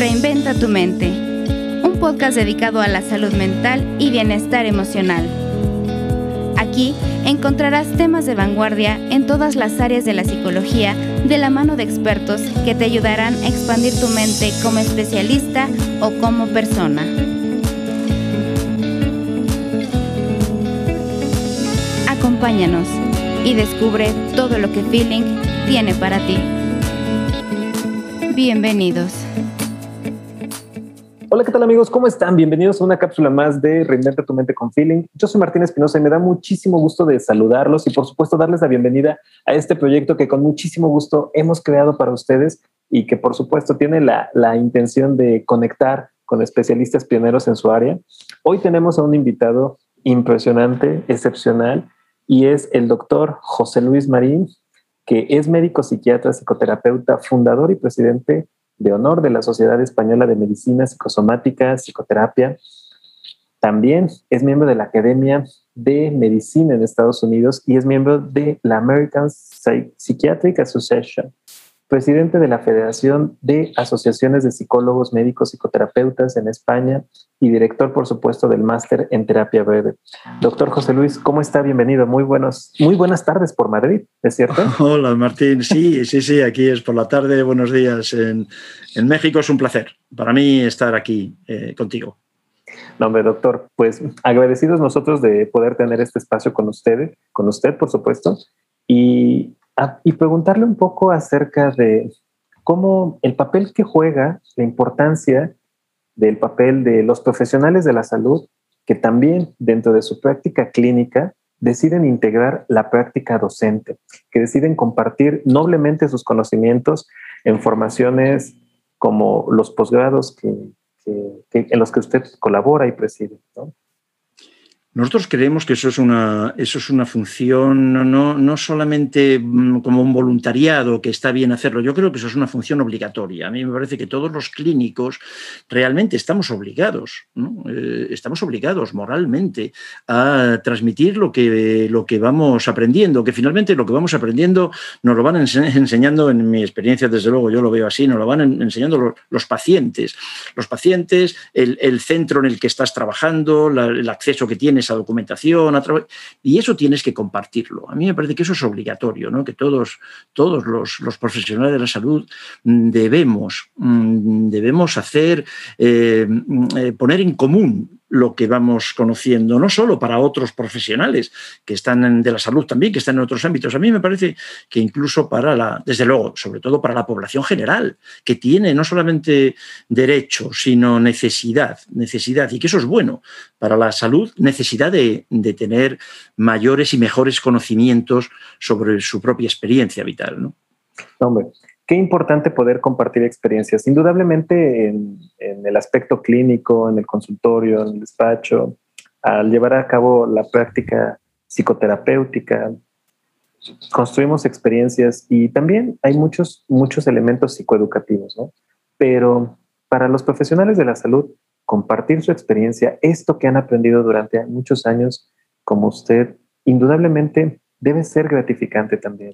Reinventa tu mente, un podcast dedicado a la salud mental y bienestar emocional. Aquí encontrarás temas de vanguardia en todas las áreas de la psicología de la mano de expertos que te ayudarán a expandir tu mente como especialista o como persona. Acompáñanos y descubre todo lo que Feeling tiene para ti. Bienvenidos. Hola, ¿qué tal amigos? ¿Cómo están? Bienvenidos a una cápsula más de Reinventa tu mente con Feeling. Yo soy Martín Espinosa y me da muchísimo gusto de saludarlos y por supuesto darles la bienvenida a este proyecto que con muchísimo gusto hemos creado para ustedes y que por supuesto tiene la, la intención de conectar con especialistas pioneros en su área. Hoy tenemos a un invitado impresionante, excepcional, y es el doctor José Luis Marín, que es médico psiquiatra, psicoterapeuta, fundador y presidente de honor de la Sociedad Española de Medicina Psicosomática, Psicoterapia. También es miembro de la Academia de Medicina en Estados Unidos y es miembro de la American Psychiatric Association presidente de la Federación de Asociaciones de Psicólogos Médicos Psicoterapeutas en España y director, por supuesto, del máster en terapia breve. Doctor José Luis, ¿cómo está? Bienvenido. Muy, buenos, muy buenas tardes por Madrid, ¿es cierto? Hola, Martín. Sí, sí, sí, aquí es por la tarde. Buenos días. En, en México es un placer para mí estar aquí eh, contigo. No, hombre, doctor, pues agradecidos nosotros de poder tener este espacio con usted, con usted, por supuesto. Y y preguntarle un poco acerca de cómo el papel que juega, la importancia del papel de los profesionales de la salud, que también dentro de su práctica clínica deciden integrar la práctica docente, que deciden compartir noblemente sus conocimientos en formaciones como los posgrados que, en los que usted colabora y preside. ¿no? Nosotros creemos que eso es una, eso es una función no, no solamente mm, como un voluntariado, que está bien hacerlo, yo creo que eso es una función obligatoria. A mí me parece que todos los clínicos realmente estamos obligados, eh, estamos obligados moralmente a transmitir lo que, lo que vamos aprendiendo, que finalmente lo que vamos aprendiendo nos lo van enseñando, en mi experiencia desde luego yo lo veo así, nos lo van enseñando los, pacientes. Los pacientes, el, centro en el que estás trabajando, el acceso que tienes esa documentación, y eso tienes que compartirlo. A mí me parece que eso es obligatorio, ¿no? que todos, todos los, los profesionales de la salud debemos, mm, debemos hacer, eh, mm, eh, poner en común lo que vamos conociendo, no solo para otros profesionales que están de la salud también, que están en otros ámbitos. A mí me parece que incluso para la, desde luego, sobre todo para la población general, que tiene no solamente derecho, sino necesidad, necesidad, y que eso es bueno para la salud, necesidad de, tener mayores y mejores conocimientos sobre su propia experiencia vital. ¿no? Hombre, qué importante poder compartir experiencias. Indudablemente en, el aspecto clínico, en el consultorio, en el despacho, al llevar a cabo la práctica psicoterapéutica, construimos experiencias y también hay muchos, muchos elementos psicoeducativos, ¿no? Pero para los profesionales de la salud, compartir su experiencia, esto que han aprendido durante muchos años, como usted, indudablemente debe ser gratificante también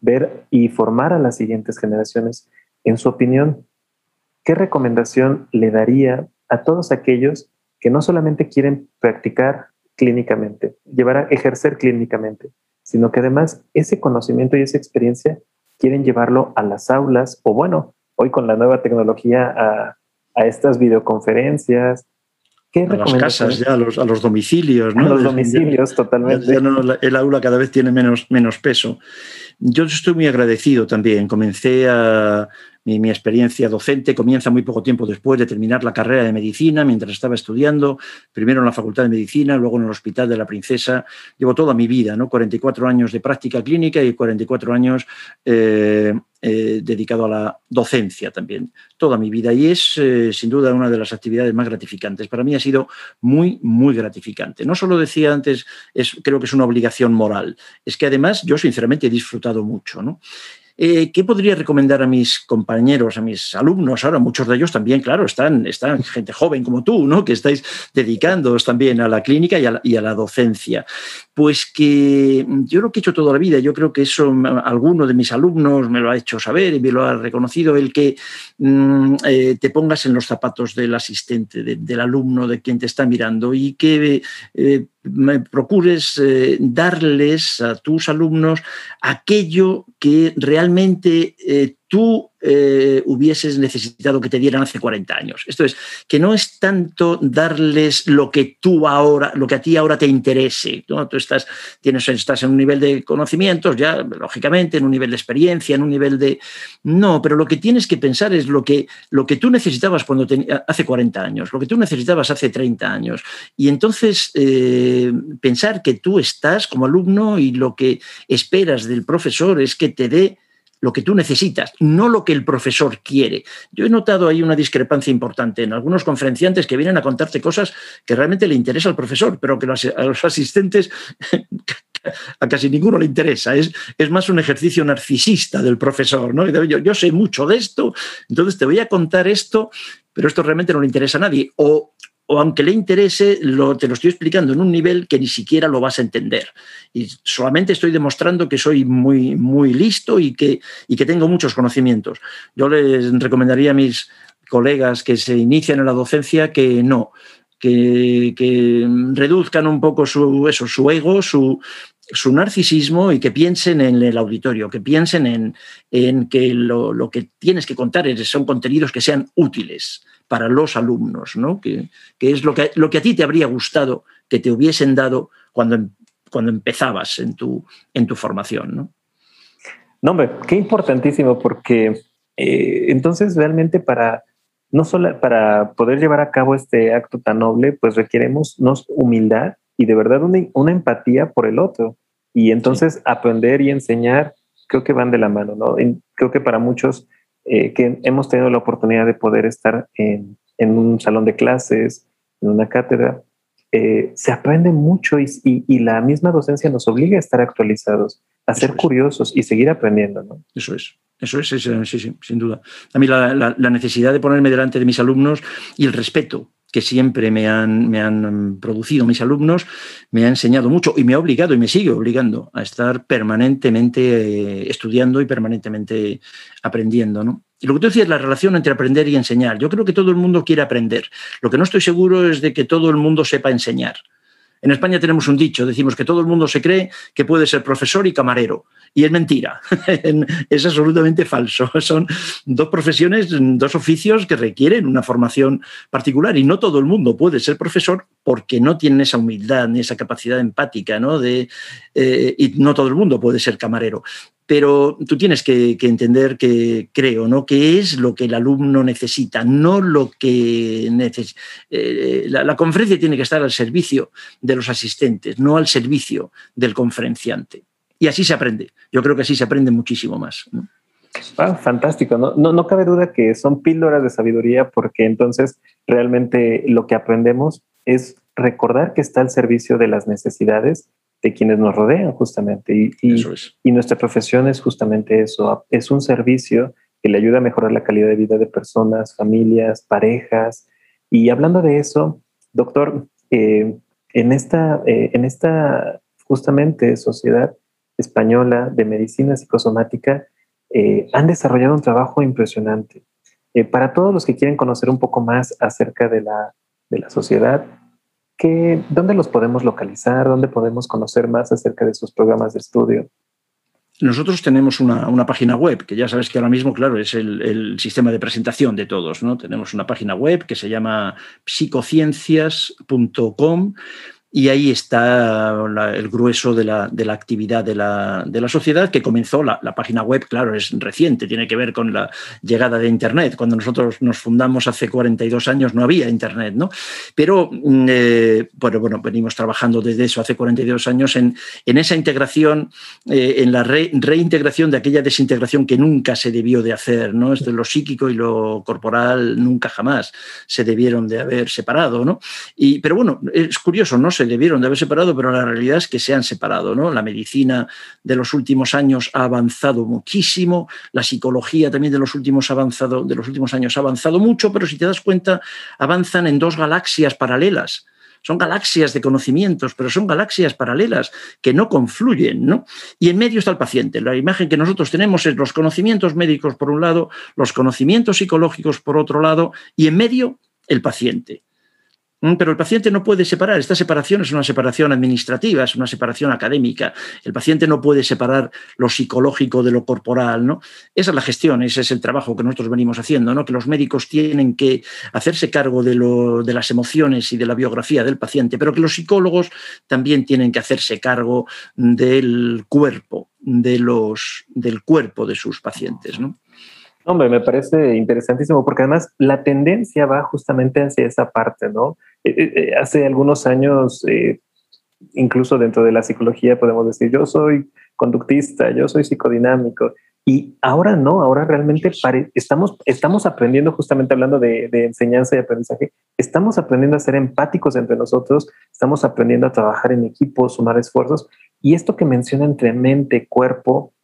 ver y formar a las siguientes generaciones. En su opinión, ¿qué recomendación le daría a todos aquellos que no solamente quieren practicar clínicamente, llevar a ejercer clínicamente, sino que además ese conocimiento y esa experiencia quieren llevarlo a las aulas o bueno, hoy con la nueva tecnología a, estas videoconferencias, ¿Qué a las casas, ya, a los, a los domicilios. ¿no? A los domicilios, totalmente. el aula cada vez tiene menos, menos peso. Yo estoy muy agradecido también. Comencé a, mi, experiencia docente comienza muy poco tiempo después de terminar la carrera de medicina, mientras estaba estudiando, primero en la Facultad de Medicina, luego en el Hospital de la Princesa. Llevo toda mi vida, ¿no? 44 años de práctica clínica y 44 años eh, eh, dedicado a la docencia también, toda mi vida. Y es, eh, sin duda, una de las actividades más gratificantes. Para mí ha sido muy, muy gratificante. No solo decía antes, es, creo que es una obligación moral, es que además yo sinceramente he disfrutado mucho. ¿no? Eh, ¿Qué podría recomendar a mis compañeros, a mis alumnos? Ahora, muchos de ellos también, claro, están, están gente joven como tú, ¿no? Que estáis dedicándoos también a la clínica y a la, docencia. Pues que yo lo que he hecho toda la vida, yo creo que eso alguno de mis alumnos me lo ha hecho saber y me lo ha reconocido, el que mm, eh, te pongas en los zapatos del asistente, del alumno, de quien te está mirando y que eh, procures eh, darles a tus alumnos aquello que realmente eh, tú eh, hubieses necesitado que te dieran hace 40 años. Esto es, que no es tanto darles lo que tú ahora, lo que a ti ahora te interese. Tú estás, tienes, estás en un nivel de conocimientos, ya, lógicamente, en un nivel de experiencia, en un nivel de. No, pero lo que tienes que pensar es lo que, lo que tú necesitabas cuando hace 40 años, lo que tú necesitabas hace 30 años. Y entonces eh, pensar que tú estás como alumno y lo que esperas del profesor es que te dé lo que tú necesitas, no lo que el profesor quiere. Yo he notado ahí una discrepancia importante en algunos conferenciantes que vienen a contarte cosas que realmente le interesa al profesor, pero que a los asistentes a casi ninguno le interesa. Es, es más un ejercicio narcisista del profesor. ¿no? Yo, yo sé mucho de esto, entonces te voy a contar esto, pero esto realmente no le interesa a nadie. O o aunque le interese, lo, te lo estoy explicando en un nivel que ni siquiera lo vas a entender. Y solamente estoy demostrando que soy muy, muy listo y que, y que tengo muchos conocimientos. Yo les recomendaría a mis colegas que se inician en la docencia que no, que, reduzcan un poco su, eso, su ego, su, su narcisismo y que piensen en el auditorio, que piensen en, en que lo, lo, que tienes que contar son contenidos que sean útiles para los alumnos, ¿no? que, es lo que, lo que a ti te habría gustado que te hubiesen dado cuando, em, cuando empezabas en tu, en tu formación. ¿no? no, hombre, qué importantísimo, porque eh, entonces realmente para, no solo para poder llevar a cabo este acto tan noble, pues requeremos humildad y de verdad una, empatía por el otro. Y entonces aprender y enseñar creo que van de la mano, ¿no? creo que para muchos eh, que hemos tenido la oportunidad de poder estar en, un salón de clases, en una cátedra, eh, se aprende mucho y, la misma docencia nos obliga a estar actualizados, a ser curiosos y seguir aprendiendo. ¿no? Eso es. Eso es, sí, sí, sin duda. A mí la, necesidad de ponerme delante de mis alumnos y el respeto que siempre me han, me han producido mis alumnos, me ha enseñado mucho y me ha obligado y me sigue obligando a estar permanentemente eh, estudiando y permanentemente aprendiendo. ¿no? Y lo que tú decías, la relación entre aprender y enseñar. Yo creo que todo el mundo quiere aprender. Lo que no estoy seguro es de que todo el mundo sepa enseñar. En España tenemos un dicho, decimos que todo el mundo se cree que puede ser profesor y camarero. Y es mentira, es absolutamente falso. Son dos profesiones, dos oficios que requieren una formación particular y no todo el mundo puede ser profesor porque no tienen esa humildad ni esa capacidad empática, ¿no? De, eh, y no todo el mundo puede ser camarero pero tú tienes que, entender que creo, ¿no? ¿Qué es lo que el alumno necesita? No lo que necesita. Eh, la, conferencia tiene que estar al servicio de los asistentes, no al servicio del conferenciante. Y así se aprende. Yo creo que así se aprende muchísimo más. Ah, fantástico. No, no, no cabe duda que son píldoras de sabiduría porque entonces realmente lo que aprendemos es recordar que está al servicio de las necesidades de quienes nos rodean justamente. Y, y, nuestra profesión es justamente eso, es un servicio que le ayuda a mejorar la calidad de vida de personas, familias, parejas. Y hablando de eso, doctor, eh, en, esta, eh, en esta justamente sociedad española de medicina psicosomática, eh, han desarrollado un trabajo impresionante. para todos los que quieren conocer un poco más acerca de la, de la sociedad, ¿Dónde los podemos localizar? ¿Dónde podemos conocer más acerca de sus programas de estudio? Nosotros tenemos una, página web, que ya sabes que ahora mismo, claro, es el, el, sistema de presentación de todos, ¿no? Tenemos una página web que se llama psicociencias.com y ahí está el grueso de la, actividad de la, sociedad que comenzó. La, página web, claro, es reciente, tiene que ver con la llegada de Internet. Cuando nosotros nos fundamos hace 42 años no había Internet, ¿no? Pero, mm, eh, bueno, bueno, venimos trabajando desde eso hace 42 años en, en esa integración, eh, en la reintegración de aquella desintegración que nunca se debió de hacer, ¿no? Esto, lo psíquico y lo corporal nunca jamás se debieron de haber separado, ¿no? Y, pero bueno, es curioso, no sé debieron de haber separado, pero la realidad es que se han separado. ¿no? La medicina de los últimos años ha avanzado muchísimo, la psicología también de los últimos, avanzado, de los últimos años ha avanzado mucho, pero si te das cuenta, avanzan en dos galaxias paralelas son galaxias de conocimientos, pero son galaxias paralelas que no confluyen, ¿no? Y en medio está el paciente. La imagen que nosotros tenemos es los conocimientos médicos por un lado, los conocimientos psicológicos por otro lado, y en medio el paciente. Mm, pero el paciente no puede separar. Esta separación es una separación administrativa, es una separación académica. El paciente no puede separar lo psicológico de lo corporal. ¿no? Esa es la gestión, ese es el trabajo que nosotros venimos haciendo, ¿no? que los médicos tienen que hacerse cargo de, lo, de las emociones y de la biografía del paciente, pero que los psicólogos también tienen que hacerse cargo del cuerpo, de los, del cuerpo de sus pacientes. ¿no? Hombre, me parece interesantísimo porque además la tendencia va justamente hacia esa parte, ¿no? Eh, eh, eh, hace algunos años, incluso dentro de la psicología, podemos decir, yo soy conductista, yo soy psicodinámico. Y ahora no, ahora realmente estamos, estamos aprendiendo, justamente hablando de, de, enseñanza y aprendizaje, estamos aprendiendo a ser empáticos entre nosotros, estamos aprendiendo a trabajar en equipo, sumar esfuerzos. Y esto que menciona entre mente, cuerpo,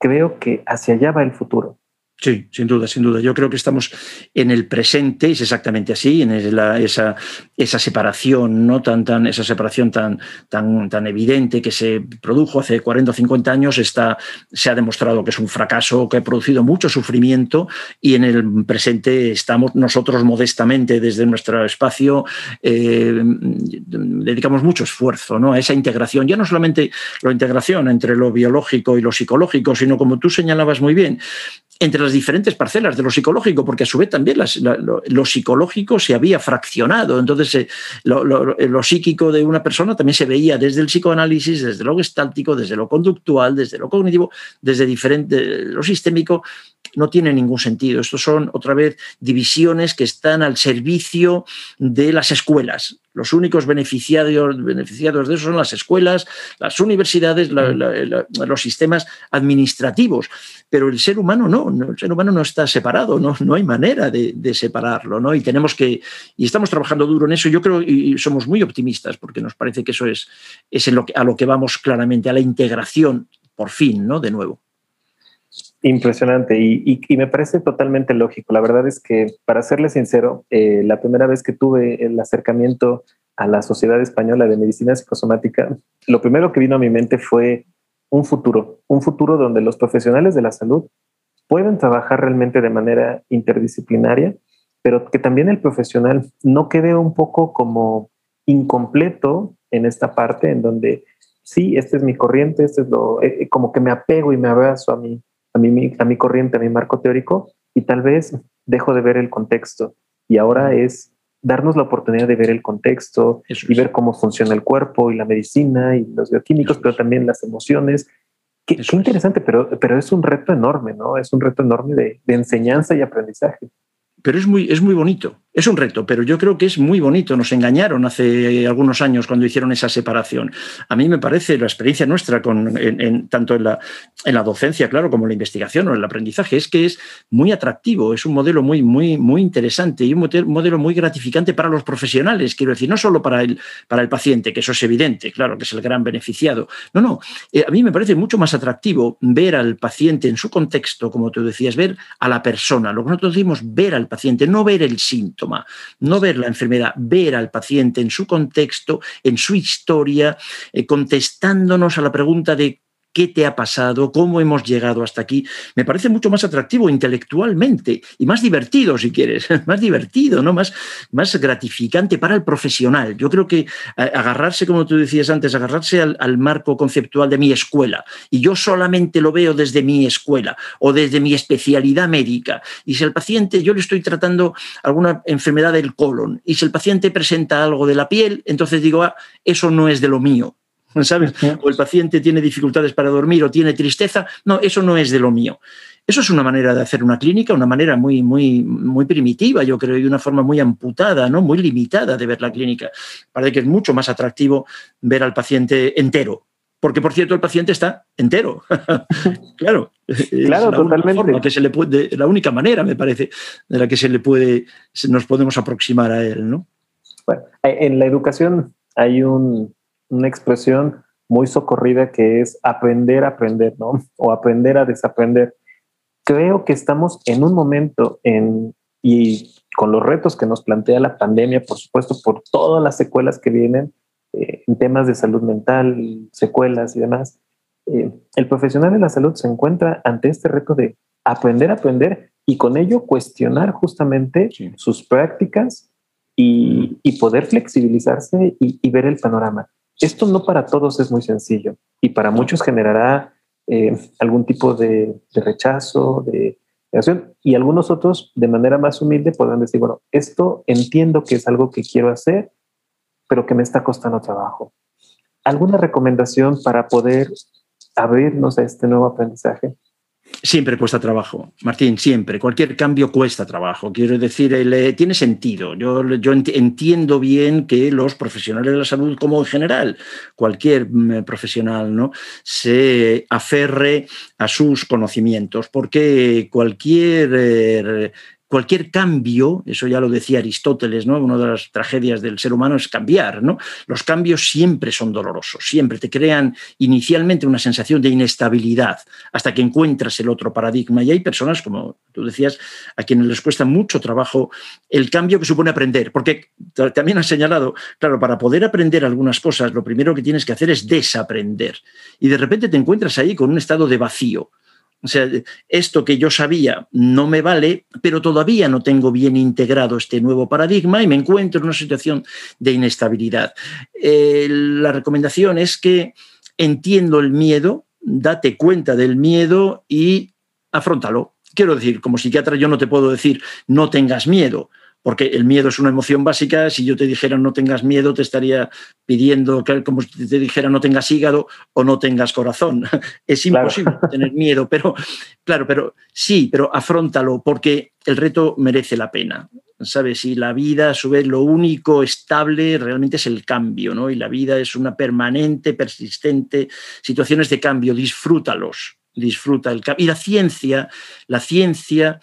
creo que hacia allá va el futuro. Sí, sin duda, sin duda. Yo creo que estamos en el presente, es exactamente así, en esa, esa separación, ¿no? Tan, tan, esa separación tan, tan, tan evidente que se produjo hace 40 o 50 años, está, se ha demostrado que es un fracaso, que ha producido mucho sufrimiento y en el presente estamos nosotros modestamente desde nuestro espacio, eh, dedicamos mucho esfuerzo ¿no? a esa integración, ya no solamente la integración entre lo biológico y lo psicológico, sino como tú señalabas muy bien, entre las diferentes parcelas de lo psicológico, porque a su vez también lo, psicológico se había fraccionado. Entonces, eh, lo, psíquico de una persona también se veía desde el psicoanálisis, desde lo gestáltico, desde lo conductual, desde lo cognitivo, desde diferente, lo sistémico. No tiene ningún sentido. Estos son, otra vez, divisiones que están al servicio de las escuelas. Los únicos beneficiados, de eso son las escuelas, las universidades, los sistemas administrativos. Pero el ser humano no, el ser humano no está separado, no, no hay manera de, separarlo. ¿no? Y tenemos que, y estamos trabajando duro en eso. Yo creo y somos muy optimistas porque nos parece que eso es, es a lo que vamos claramente, a la integración, por fin, ¿no? De nuevo. Impresionante y, me parece totalmente lógico. La verdad es que, para serle sincero, eh, la primera vez que tuve el acercamiento a la Sociedad Española de Medicina Psicosomática, lo primero que vino a mi mente fue un futuro, un futuro donde los profesionales de la salud pueden trabajar realmente de manera interdisciplinaria, pero que también el profesional no quede un poco como incompleto en esta parte en donde sí, esta es mi corriente, este es lo, eh, como que me apego y me abrazo a mí a mi, a mi corriente, a mi marco teórico, y tal vez dejo de ver el contexto. Y ahora es darnos la oportunidad de ver el contexto y ver cómo funciona el cuerpo y la medicina y los bioquímicos, pero también las emociones. Qué, interesante, pero, pero es un reto enorme, ¿no? Es un reto enorme de, de enseñanza y aprendizaje. Pero es muy, es muy bonito. Es un reto, pero yo creo que es muy bonito. Nos engañaron hace algunos años cuando hicieron esa separación. A mí me parece la experiencia nuestra, en, tanto en la, en la docencia, claro, como en la investigación o en el aprendizaje, es que es muy atractivo, es un modelo muy, muy, muy interesante y un modelo muy gratificante para los profesionales, quiero decir, no solo para el, para el paciente, que eso es evidente, claro, que es el gran beneficiado. No, no, eh, a mí me parece mucho más atractivo ver al paciente en su contexto, como tú decías, ver a la persona. Lo que nosotros decimos, ver al paciente, no ver el síntoma no ver la enfermedad, ver al paciente en su contexto, en su historia, eh, contestándonos a la pregunta de qué te ha pasado, cómo hemos llegado hasta aquí, me parece mucho más atractivo intelectualmente y más divertido, si quieres, más divertido, ¿no? más, más gratificante para el profesional. Yo creo que agarrarse, como tú decías antes, agarrarse al, al, marco conceptual de mi escuela y yo solamente lo veo desde mi escuela o desde mi especialidad médica y si el paciente, yo le estoy tratando alguna enfermedad del colon y si el paciente presenta algo de la piel, entonces digo, ah, eso no es de lo mío, ¿sabes? O el paciente tiene dificultades para dormir o tiene tristeza. No, eso no es de lo mío. Eso es una manera de hacer una clínica, una manera muy, muy, muy primitiva, yo creo, y una forma muy amputada, ¿no? muy limitada de ver la clínica. Parece que es mucho más atractivo ver al paciente entero, porque por cierto el paciente está entero. claro, claro, totalmente. que se le puede, la única manera, me parece, de la que se le puede, nos podemos aproximar a él, ¿no? Bueno, en la educación hay una expresión muy socorrida que es aprender a aprender, ¿no? O aprender a desaprender. Creo que estamos en un momento en, y con los retos que nos plantea la pandemia, por supuesto, por todas las secuelas que vienen eh, en temas de salud mental, secuelas y demás, eh, el profesional de la salud se encuentra ante este reto de aprender a aprender y con ello cuestionar justamente sus prácticas y, poder flexibilizarse y, ver el panorama. Esto no para todos es muy sencillo y para muchos generará eh, algún tipo de, rechazo, de reacción y algunos otros de manera más humilde podrán decir, bueno, esto entiendo que es algo que quiero hacer, pero que me está costando trabajo. ¿Alguna recomendación para poder abrirnos a este nuevo aprendizaje? Siempre cuesta trabajo, Martín, siempre. Cualquier cambio cuesta trabajo. Quiero decir, eh, tiene sentido. Yo, entiendo bien que los profesionales de la salud, como en general, cualquier mm, profesional, ¿no? se aferre a sus conocimientos, porque cualquier eh, cualquier cambio, eso ya lo decía Aristóteles, ¿no? Una de las tragedias del ser humano es cambiar, ¿no? Los cambios siempre son dolorosos, siempre te crean inicialmente una sensación de inestabilidad hasta que encuentras el otro paradigma. Y hay personas, como tú decías, a quienes les cuesta mucho trabajo el cambio que supone aprender, porque también has señalado, claro, para poder aprender algunas cosas, lo primero que tienes que hacer es desaprender. Y de repente te encuentras ahí con un estado de vacío o sea, esto que yo sabía no me vale, pero todavía no tengo bien integrado este nuevo paradigma y me encuentro en una situación de inestabilidad. Eh, la recomendación es que entiendo el miedo, date cuenta del miedo y afrontalo. Quiero decir, como psiquiatra yo no te puedo decir no tengas miedo, porque el miedo es una emoción básica. Si yo te dijera no tengas miedo, te estaría pidiendo que, como si te dijera no tengas hígado o no tengas corazón. Es imposible tener miedo, pero claro, pero sí, pero afrontalo porque el reto merece la pena. ¿Sabes? Y la vida, a su vez, lo único estable realmente es el cambio, ¿no? Y la vida es una permanente, persistente, situaciones de cambio, disfrútalos, disfruta el cambio. Y la ciencia, la ciencia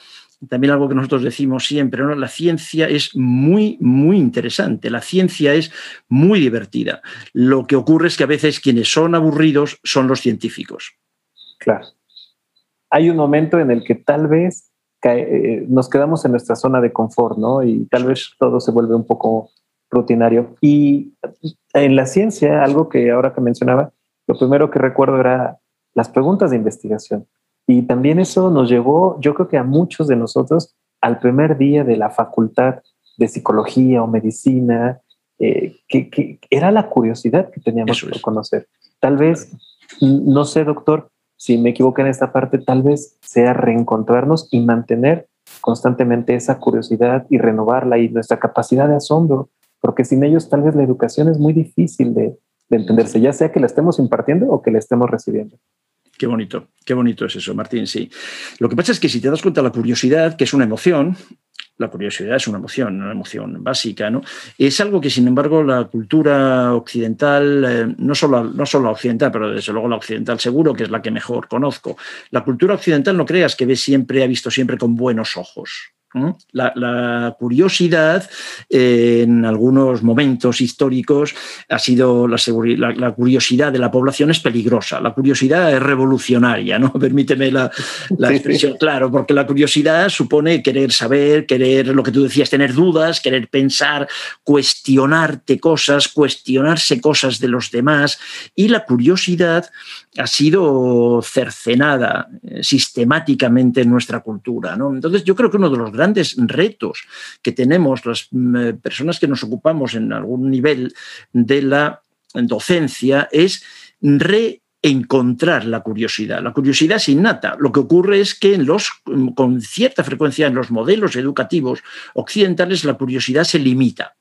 también algo que nosotros decimos siempre, ¿no? la ciencia es muy, muy interesante, la ciencia es muy divertida. Lo que ocurre es que a veces quienes son aburridos son los científicos. Claro. Hay un momento en el que tal vez eh, nos quedamos en nuestra zona de confort, ¿no? Y tal vez todo se vuelve un poco rutinario. Y en la ciencia, algo que ahora que mencionaba, lo primero que recuerdo era las preguntas de investigación. Y también eso nos llevó, yo creo que a muchos de nosotros, al primer día de la facultad de psicología o medicina, eh, que, era la curiosidad que teníamos por conocer. Tal vez, no sé, doctor, si me equivoco en esta parte, tal vez sea reencontrarnos y mantener constantemente esa curiosidad y renovarla y nuestra capacidad de asombro, porque sin ellos tal vez la educación es muy difícil de entenderse, ya sea que la estemos impartiendo o que la estemos recibiendo. Qué bonito, qué bonito es eso, Martín, sí. Lo que pasa es que si te das cuenta la curiosidad, que es una emoción, la curiosidad es una emoción, una emoción básica, ¿no? Es algo que, sin embargo, la cultura occidental, eh, no, solo, no solo la occidental, pero desde luego la occidental seguro, que es la que mejor conozco, la cultura occidental no creas que ve siempre, ha visto siempre con buenos ojos. La, curiosidad eh, en algunos momentos históricos ha sido la, la, curiosidad de la población es peligrosa, la curiosidad es revolucionaria, ¿no? Permíteme la, expresión, claro, porque la curiosidad supone querer saber, querer lo que tú decías, tener dudas, querer pensar, cuestionarte cosas, cuestionarse cosas de los demás. Y la curiosidad ha sido cercenada eh, sistemáticamente en nuestra cultura. ¿no? Entonces, yo creo que uno de los grandes retos que tenemos las mm, eh, personas que nos ocupamos en algún nivel de la docencia es reencontrar la curiosidad. La curiosidad es innata. Lo que ocurre es que con cierta frecuencia en los modelos educativos occidentales la curiosidad se limita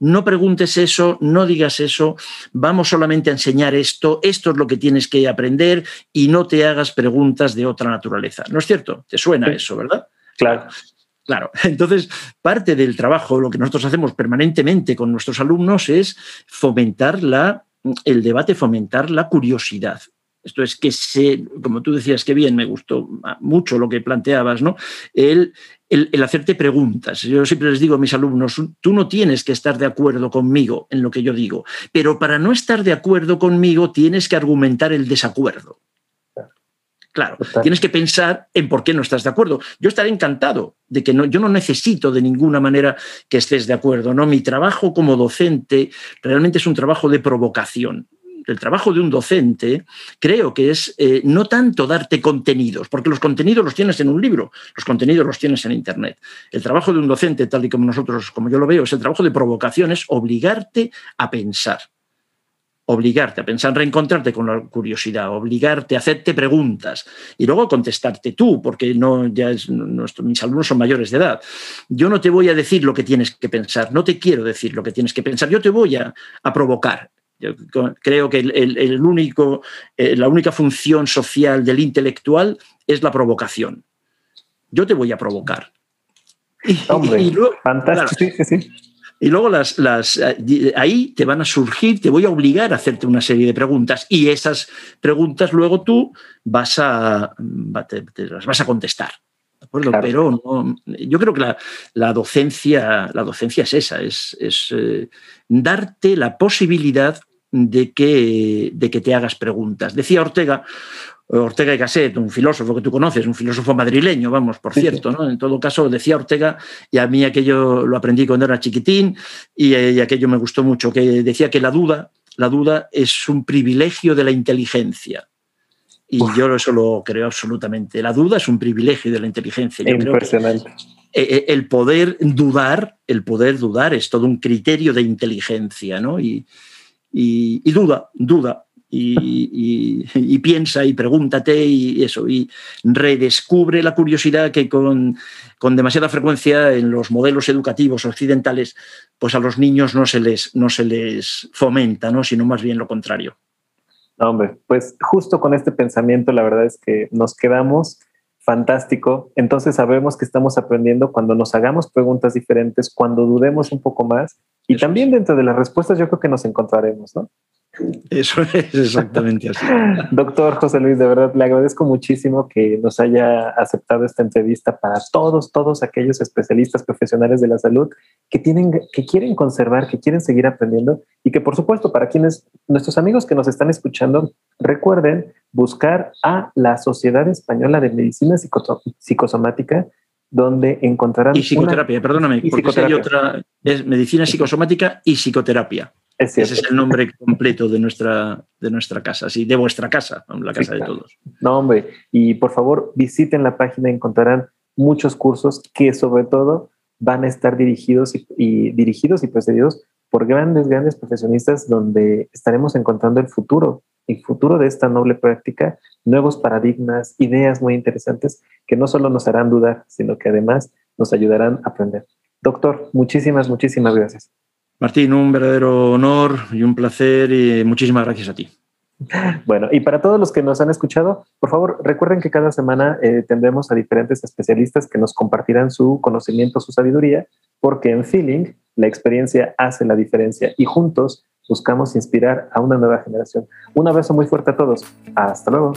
no preguntes eso, no digas eso, vamos solamente a enseñar esto, esto es lo que tienes que aprender y no te hagas preguntas de otra naturaleza. ¿No es cierto? ¿Te suena eso, verdad? Claro. Claro, entonces parte del trabajo, lo que nosotros hacemos permanentemente con nuestros alumnos es fomentar la, el debate, fomentar la curiosidad. Esto es que se, como tú decías, que bien, me gustó mucho lo que planteabas, ¿no? El, el, hacerte preguntas. Yo siempre les digo a mis alumnos, tú no tienes que estar de acuerdo conmigo en lo que yo digo, pero para no estar de acuerdo conmigo tienes que argumentar el desacuerdo. Claro, tienes que pensar en por qué no estás de acuerdo. Yo estaré encantado de que no, yo no necesito de ninguna manera que estés de acuerdo. No, mi trabajo como docente realmente es un trabajo de provocación el trabajo de un docente creo que es eh, no tanto darte contenidos, porque los contenidos los tienes en un libro, los contenidos los tienes en Internet. El trabajo de un docente, tal y como nosotros, como yo lo veo, es el trabajo de provocación, es obligarte a pensar obligarte a pensar, reencontrarte con la curiosidad, obligarte a hacerte preguntas y luego contestarte tú, porque no ya mis alumnos son mayores de edad. Yo no te voy a decir lo que tienes que pensar, no te quiero decir lo que tienes que pensar, yo te voy a provocar. Yo creo que el, único, eh, la única función social del intelectual es la provocación. Yo te voy a provocar. y, luego, fantástico, Y luego las, las, eh, ahí te van a surgir, te voy a obligar a hacerte una serie de preguntas y esas preguntas luego tú vas a, las vas a contestar. Pero yo creo que la, docencia, la docencia es esa, es, eh, darte la posibilidad de que, de que te hagas preguntas. Decía Ortega, Ortega y Gasset, un filósofo que tú conoces, un filósofo madrileño, vamos, por cierto, ¿no? En todo caso, decía Ortega, y a mí aquello lo aprendí cuando era chiquitín, y, y, aquello me gustó mucho, que decía que la duda, la duda es un privilegio de la inteligencia. Y yo eso lo creo absolutamente. La duda es un privilegio de la inteligencia. Impresionante. E, e, el poder dudar, el poder dudar es todo un criterio de inteligencia, ¿no? Y, y, duda, duda, y, piensa y pregúntate y eso, y redescubre la curiosidad que con, con, demasiada frecuencia en los modelos educativos occidentales, pues a los niños no se les, no se les fomenta, ¿no? sino más bien lo contrario. hombre, pues justo con este pensamiento la verdad es que nos quedamos fantástico. Entonces sabemos que estamos aprendiendo cuando nos hagamos preguntas diferentes, cuando dudemos un poco más y también dentro de las respuestas yo creo que nos encontraremos, ¿no? Eso es exactamente así. Doctor José Luis, de verdad le agradezco muchísimo que nos haya aceptado esta entrevista para todos, todos aquellos especialistas profesionales de la salud que tienen, que quieren conservar, que quieren seguir aprendiendo y que por supuesto para quienes, nuestros amigos que nos están escuchando, recuerden buscar a la Sociedad Española de Medicina Psicosomática donde encontrarán... Y psicoterapia, perdóname, porque hay otra, es medicina psicosomática y psicoterapia. Ese es el nombre completo de nuestra, de nuestra casa, sí, de vuestra casa, la casa de todos. No, hombre, y por favor visiten la página, encontrarán muchos cursos que sobre todo van a estar dirigidos y, dirigidos y precedidos por grandes, grandes profesionistas donde estaremos encontrando el futuro, el futuro de esta noble práctica, nuevos paradigmas, ideas muy interesantes que no solo nos harán dudar, sino que además nos ayudarán a aprender. Doctor, muchísimas, muchísimas gracias. Martín, un verdadero honor y un placer y muchísimas gracias a ti. Bueno, y para todos los que nos han escuchado, por favor, recuerden que cada semana eh, tendremos a diferentes especialistas que nos compartirán su conocimiento, su sabiduría, porque en Feeling la experiencia hace la diferencia y juntos buscamos inspirar a una nueva generación. Un abrazo muy fuerte a todos. Hasta luego.